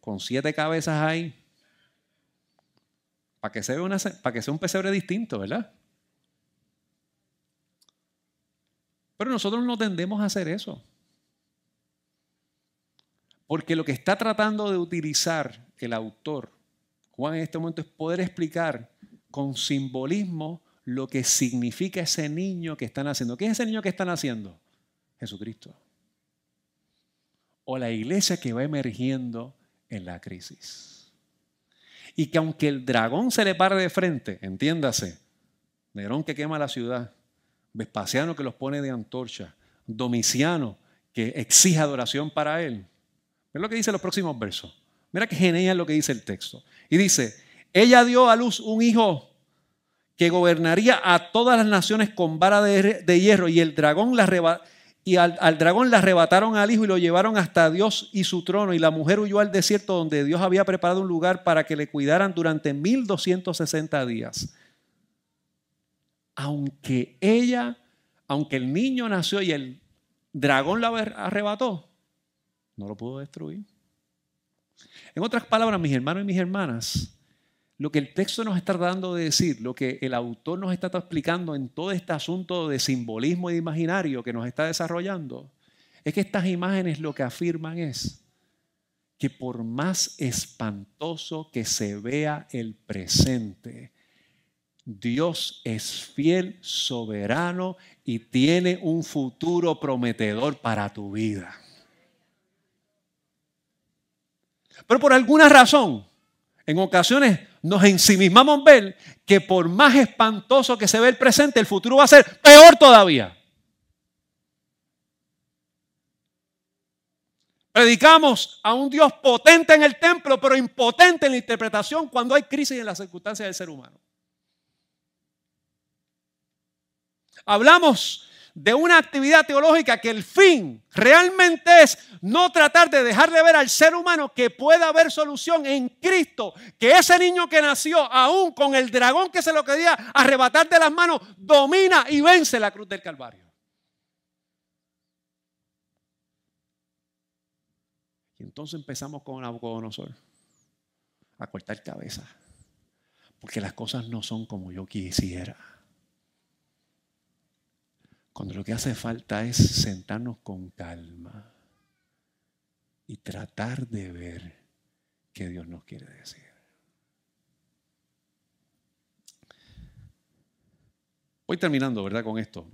con siete cabezas ahí para que, sea un pesebre distinto, ¿verdad? Pero nosotros no tendemos a hacer eso. Porque lo que está tratando de utilizar el autor, Juan en este momento, es poder explicar con simbolismo lo que significa ese niño que están haciendo. ¿Qué es ese niño que están haciendo? Jesucristo. O la iglesia que va emergiendo en la crisis. Y que aunque el dragón se le pare de frente, entiéndase, Nerón que quema la ciudad, Vespasiano que los pone de antorcha, Domiciano que exige adoración para él. Mira lo que dice los próximos versos. Mira que genial lo que dice el texto. Y dice, ella dio a luz un hijo que gobernaría a todas las naciones con vara de, hierro y el dragón la y al, al, dragón le arrebataron al hijo y lo llevaron hasta Dios y su trono y la mujer huyó al desierto donde Dios había preparado un lugar para que le cuidaran durante 1260 días aunque ella, aunque el niño nació y el dragón la arrebató, no lo pudo destruir. En otras palabras, mis hermanos y mis hermanas, lo que el texto nos está dando de decir, lo que el autor nos está explicando en todo este asunto de simbolismo y de imaginario que nos está desarrollando, es que estas imágenes lo que afirman es que por más espantoso que se vea el presente, Dios es fiel, soberano y tiene un futuro prometedor para tu vida. Pero por alguna razón, en ocasiones nos ensimismamos ver que por más espantoso que se ve el presente, el futuro va a ser peor todavía. Predicamos a un Dios potente en el templo, pero impotente en la interpretación cuando hay crisis en las circunstancias del ser humano. Hablamos de una actividad teológica que el fin realmente es no tratar de dejarle ver al ser humano que puede haber solución en Cristo, que ese niño que nació, aún con el dragón que se lo quería arrebatar de las manos, domina y vence la cruz del Calvario. Y entonces empezamos con Nabucodonosor a cortar cabeza, porque las cosas no son como yo quisiera. Cuando lo que hace falta es sentarnos con calma y tratar de ver qué Dios nos quiere decir. Voy terminando, ¿verdad? Con esto.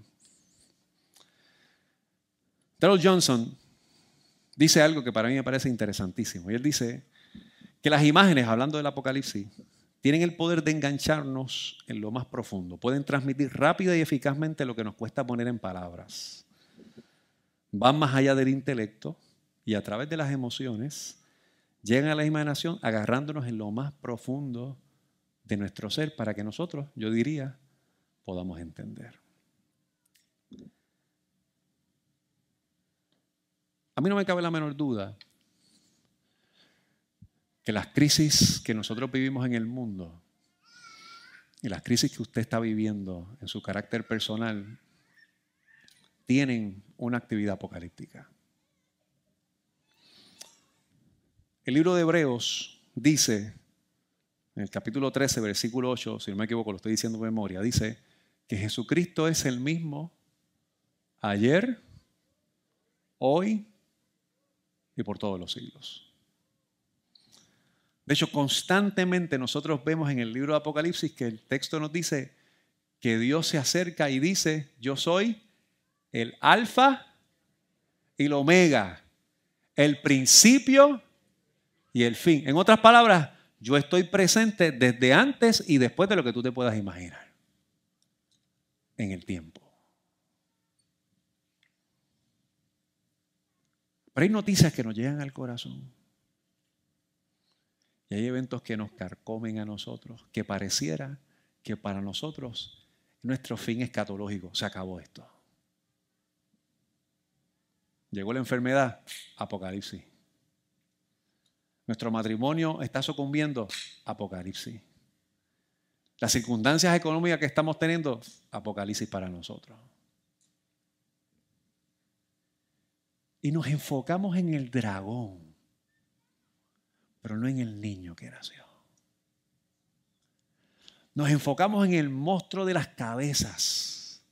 Darrell Johnson dice algo que para mí me parece interesantísimo. Y él dice que las imágenes, hablando del Apocalipsis, tienen el poder de engancharnos en lo más profundo. Pueden transmitir rápida y eficazmente lo que nos cuesta poner en palabras. Van más allá del intelecto y a través de las emociones llegan a la imaginación agarrándonos en lo más profundo de nuestro ser para que nosotros, yo diría, podamos entender. A mí no me cabe la menor duda que las crisis que nosotros vivimos en el mundo y las crisis que usted está viviendo en su carácter personal tienen una actividad apocalíptica. El libro de Hebreos dice, en el capítulo 13, versículo 8, si no me equivoco, lo estoy diciendo de memoria, dice que Jesucristo es el mismo ayer, hoy y por todos los siglos. De hecho, constantemente nosotros vemos en el libro de Apocalipsis que el texto nos dice que Dios se acerca y dice, yo soy el alfa y el omega, el principio y el fin. En otras palabras, yo estoy presente desde antes y después de lo que tú te puedas imaginar en el tiempo. Pero hay noticias que nos llegan al corazón. Y hay eventos que nos carcomen a nosotros, que pareciera que para nosotros nuestro fin escatológico, se acabó esto. Llegó la enfermedad, apocalipsis. Nuestro matrimonio está sucumbiendo, apocalipsis. Las circunstancias económicas que estamos teniendo, apocalipsis para nosotros. Y nos enfocamos en el dragón pero no en el niño que nació. Nos enfocamos en el monstruo de las cabezas,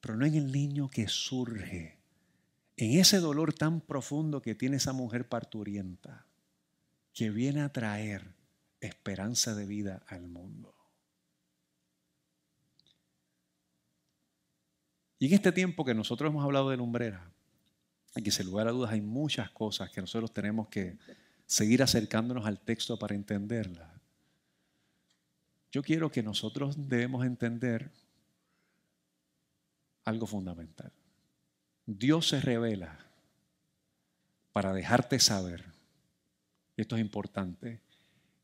pero no en el niño que surge, en ese dolor tan profundo que tiene esa mujer parturienta, que viene a traer esperanza de vida al mundo. Y en este tiempo que nosotros hemos hablado de lumbrera, aquí sin lugar a dudas hay muchas cosas que nosotros tenemos que seguir acercándonos al texto para entenderla. Yo quiero que nosotros debemos entender algo fundamental. Dios se revela para dejarte saber, y esto es importante,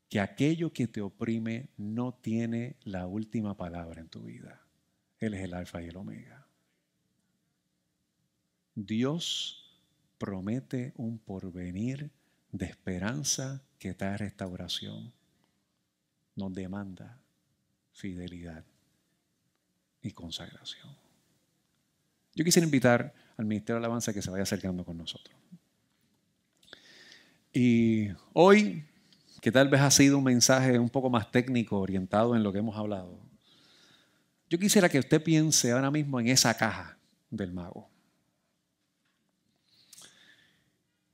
que aquello que te oprime no tiene la última palabra en tu vida. Él es el alfa y el omega. Dios promete un porvenir de esperanza que da restauración, nos demanda fidelidad y consagración. Yo quisiera invitar al Ministerio de Alabanza que se vaya acercando con nosotros. Y hoy, que tal vez ha sido un mensaje un poco más técnico, orientado en lo que hemos hablado, yo quisiera que usted piense ahora mismo en esa caja del mago.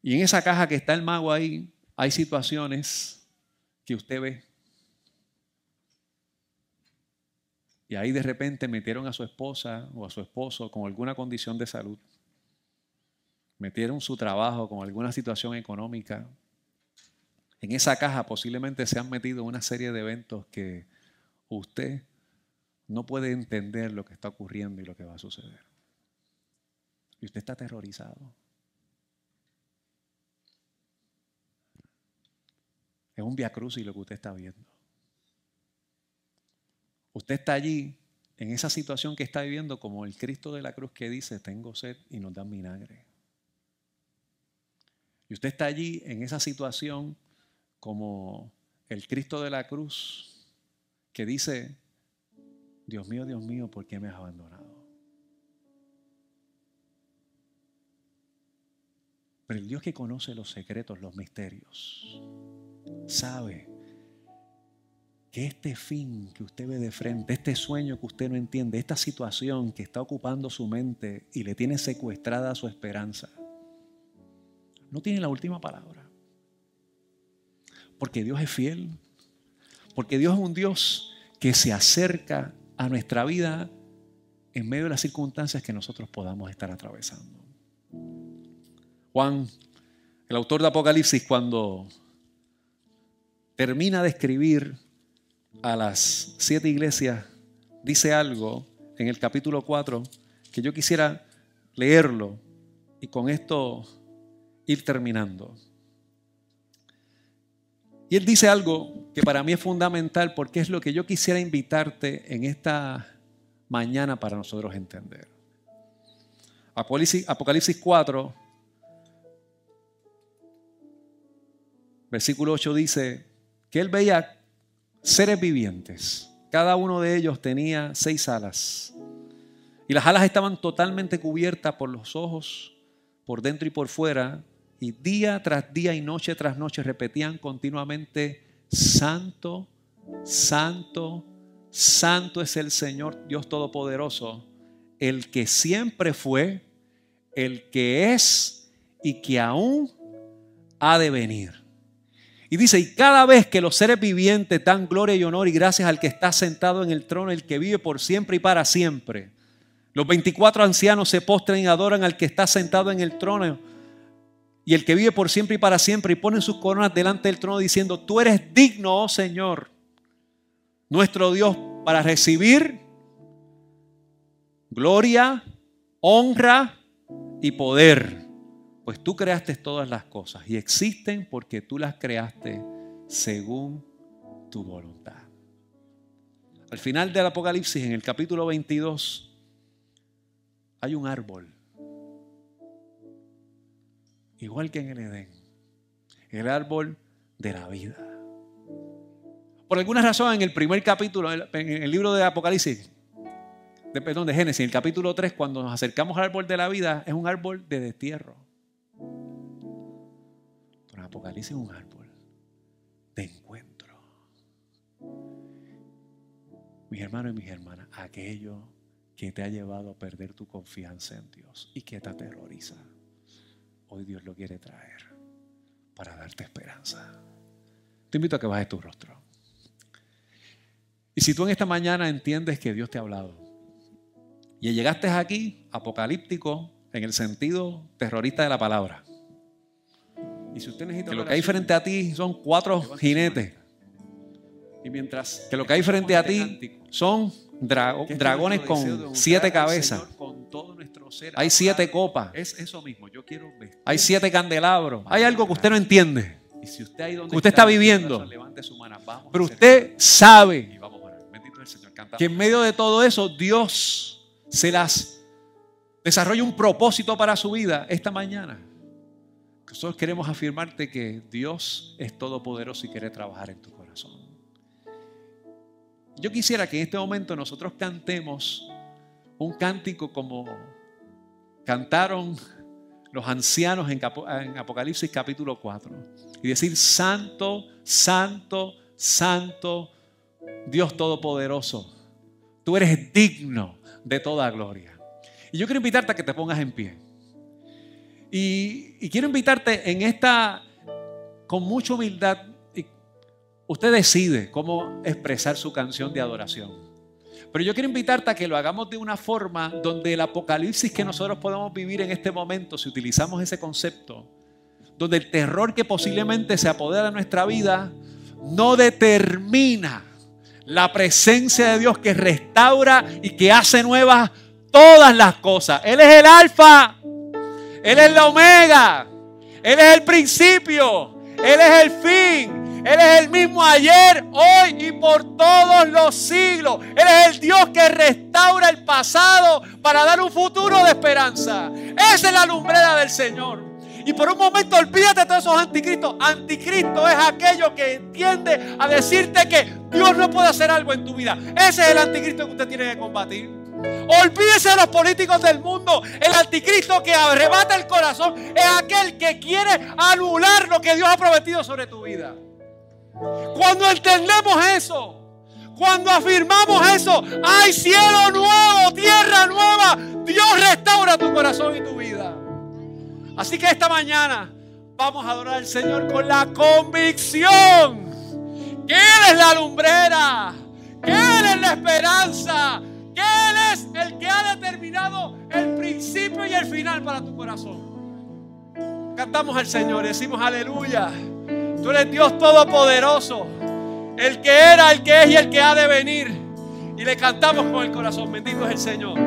Y en esa caja que está el mago ahí, Hay situaciones que usted ve y ahí de repente metieron a su esposa o a su esposo con alguna condición de salud. Metieron su trabajo con alguna situación económica. En esa caja posiblemente se han metido una serie de eventos que usted no puede entender lo que está ocurriendo y lo que va a suceder. Y usted está aterrorizado. Es un y lo que usted está viendo. Usted está allí en esa situación que está viviendo como el Cristo de la cruz que dice, tengo sed y nos dan vinagre. Y usted está allí en esa situación como el Cristo de la cruz que dice, Dios mío, Dios mío, ¿por qué me has abandonado? Pero el Dios que conoce los secretos, los misterios, sabe que este fin que usted ve de frente, este sueño que usted no entiende, esta situación que está ocupando su mente y le tiene secuestrada su esperanza, no tiene la última palabra. Porque Dios es fiel. Porque Dios es un Dios que se acerca a nuestra vida en medio de las circunstancias que nosotros podamos estar atravesando. Juan, el autor de Apocalipsis, cuando termina de escribir a las siete iglesias, dice algo en el capítulo 4 que yo quisiera leerlo y con esto ir terminando. Y él dice algo que para mí es fundamental porque es lo que yo quisiera invitarte en esta mañana para nosotros entender. Apocalipsis, Apocalipsis 4, versículo 8 dice que él veía seres vivientes. Cada uno de ellos tenía seis alas. Y las alas estaban totalmente cubiertas por los ojos, por dentro y por fuera. Y día tras día y noche tras noche repetían continuamente, Santo, Santo, Santo es el Señor Dios Todopoderoso, el que siempre fue, el que es y que aún ha de venir. Y dice, y cada vez que los seres vivientes dan gloria y honor y gracias al que está sentado en el trono, el que vive por siempre y para siempre, los 24 ancianos se postran y adoran al que está sentado en el trono. Y el que vive por siempre y para siempre y ponen sus coronas delante del trono diciendo, tú eres digno, oh Señor, nuestro Dios, para recibir gloria, honra y poder pues tú creaste todas las cosas y existen porque tú las creaste según tu voluntad. Al final del Apocalipsis, en el capítulo 22, hay un árbol. Igual que en el Edén. El árbol de la vida. Por alguna razón, en el primer capítulo, en el libro de Apocalipsis, de, perdón, de Génesis, en el capítulo 3, cuando nos acercamos al árbol de la vida, es un árbol de destierro. Apocalipsis es un árbol de encuentro. Mis hermanos y mis hermanas, aquello que te ha llevado a perder tu confianza en Dios y que te aterroriza, hoy Dios lo quiere traer para darte esperanza. Te invito a que bajes tu rostro. Y si tú en esta mañana entiendes que Dios te ha hablado y llegaste aquí, apocalíptico, en el sentido terrorista de la palabra, y si usted necesita que lo que hay frente a ti son cuatro jinetes. Y mientras que lo que hay frente a ti son dragones con siete cabezas. Hay siete copas. Es eso mismo. Yo quiero Hay siete candelabros. Hay algo que usted no entiende. Y si usted, usted está viviendo. Pero usted sabe que en medio de todo eso Dios se las desarrolla un propósito para su vida esta mañana. Nosotros queremos afirmarte que Dios es todopoderoso y quiere trabajar en tu corazón. Yo quisiera que en este momento nosotros cantemos un cántico como cantaron los ancianos en, Apocalipsis capítulo 4. Y decir, Santo, Santo, Santo, Dios Todopoderoso, tú eres digno de toda gloria. Y yo quiero invitarte a que te pongas en pie. Y, quiero invitarte en esta con mucha humildad, usted decide cómo expresar su canción de adoración. Pero yo quiero invitarte a que lo hagamos de una forma donde el apocalipsis que nosotros podemos vivir en este momento, si utilizamos ese concepto, donde el terror que posiblemente se apodera de nuestra vida no determina la presencia de Dios que restaura y que hace nuevas todas las cosas. Él es el alfa, Él es la omega, Él es el principio, Él es el fin. Él es el mismo ayer, hoy y por todos los siglos. Él es el Dios que restaura el pasado para dar un futuro de esperanza. Esa es la lumbrera del Señor. Y por un momento olvídate de todos esos anticristos. Anticristo es aquello que tiende a decirte que Dios no puede hacer algo en tu vida. Ese es el anticristo que usted tiene que combatir. Olvídese de los políticos del mundo. El anticristo que arrebata el corazón es aquel que quiere anular lo que Dios ha prometido sobre tu vida. Cuando entendemos eso, cuando afirmamos eso, hay cielo nuevo, tierra nueva. Dios restaura tu corazón y tu vida. Así que esta mañana vamos a adorar al Señor con la convicción que Él es la lumbrera, que Él es la esperanza, que Él es el que ha determinado el principio y el final para tu corazón. Cantamos al Señor, decimos aleluya. Tú eres Dios todopoderoso, el que era, el que es y el que ha de venir. Y le cantamos con el corazón, bendito es el Señor.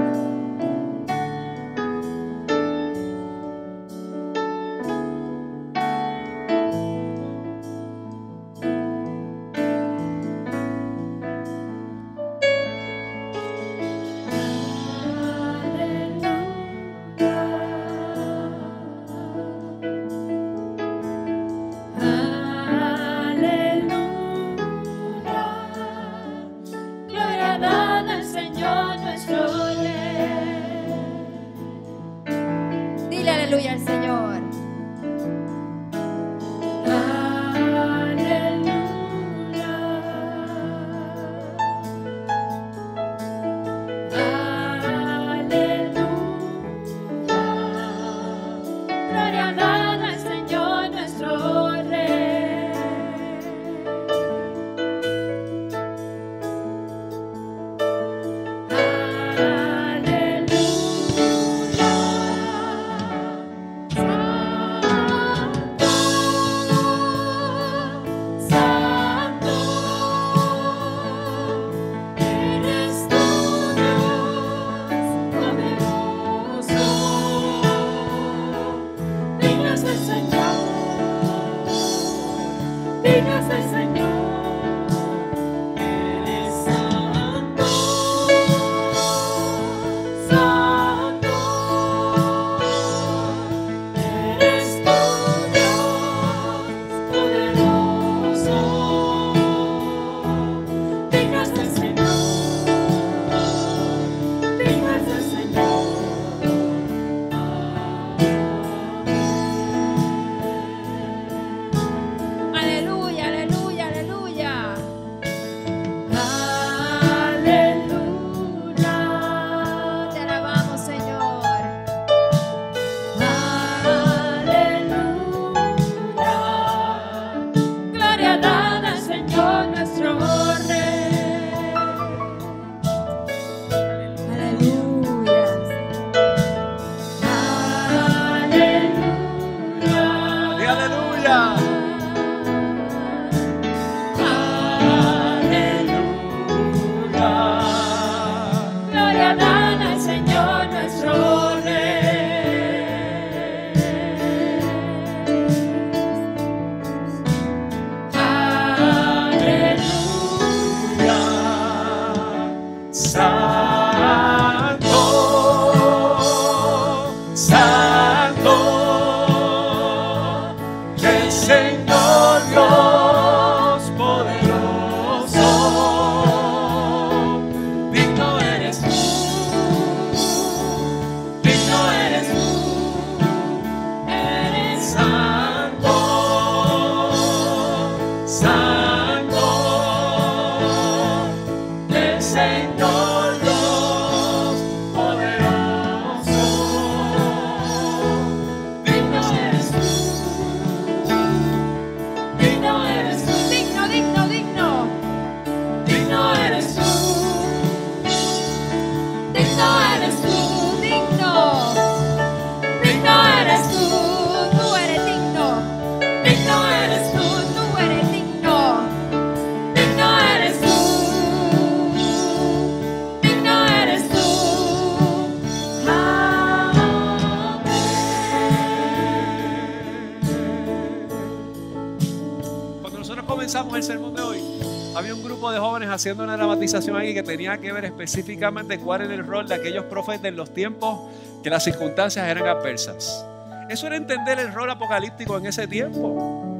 Haciendo una dramatización aquí que tenía que ver específicamente cuál era el rol de aquellos profetas en los tiempos que las circunstancias eran adversas. Eso era entender el rol apocalíptico en ese tiempo.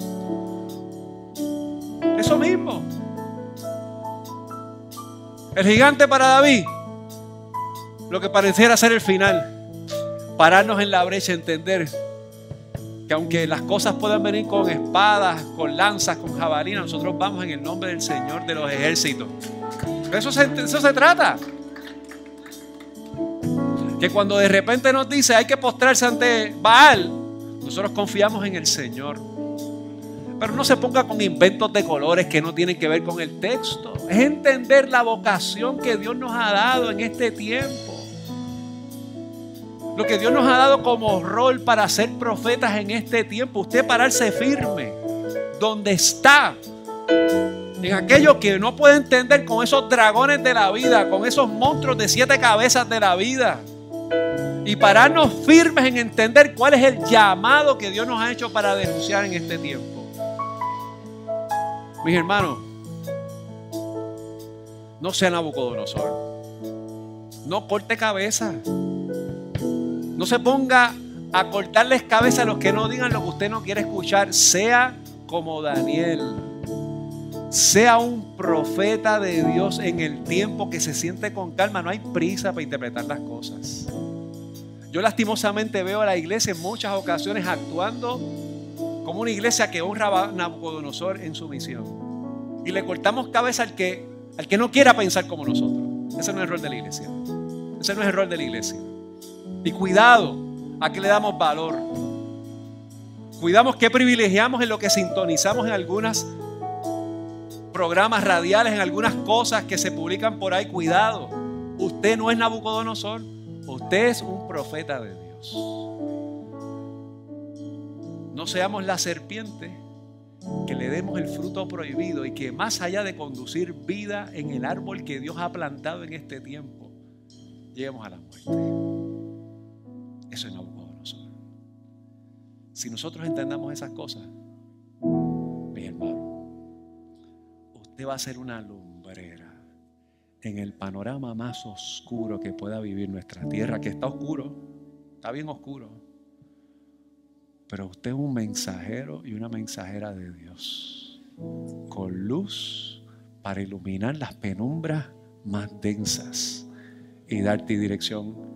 Eso mismo. El gigante para David, lo que pareciera ser el final. Pararnos en la brecha, entender que aunque las cosas puedan venir con espadas, con lanzas, con jabalinas, nosotros vamos en el nombre del Señor de los ejércitos. Eso se, eso se trata. Que cuando de repente nos dice hay que postrarse ante Baal, nosotros confiamos en el Señor. Pero no se ponga con inventos de colores que no tienen que ver con el texto. Es entender la vocación que Dios nos ha dado en este tiempo. Lo que Dios nos ha dado como rol para ser profetas en este tiempo. Usted pararse firme. Donde está. En aquello que no puede entender con esos dragones de la vida. Con esos monstruos de siete cabezas de la vida. Y pararnos firmes en entender cuál es el llamado que Dios nos ha hecho para denunciar en este tiempo. Mis hermanos, no sea Nabucodonosor. No corte cabeza. No se ponga a cortarles cabeza a los que no digan lo que usted no quiere escuchar. Sea como Daniel. Sea un profeta de Dios en el tiempo que se siente con calma. No hay prisa para interpretar las cosas. Yo lastimosamente veo a la iglesia en muchas ocasiones actuando como una iglesia que honra a Nabucodonosor en su misión. Y le cortamos cabeza al que, al que no quiera pensar como nosotros. Ese no es el rol de la iglesia. Ese no es el rol de la iglesia. Y cuidado a que le damos valor. Cuidamos que privilegiamos en lo que sintonizamos en algunos programas radiales, en algunas cosas que se publican por ahí. Cuidado. Usted no es Nabucodonosor. Usted es un profeta de Dios. No seamos la serpiente que le demos el fruto prohibido y que más allá de conducir vida en el árbol que Dios ha plantado en este tiempo, lleguemos a la muerte. Eso es Nabucodonosor. Si nosotros entendamos esas cosas, mi hermano, usted va a ser una lumbrera en el panorama más oscuro que pueda vivir nuestra tierra, que está oscuro, está bien oscuro. Pero usted es un mensajero y una mensajera de Dios, con luz para iluminar las penumbras más densas y darte dirección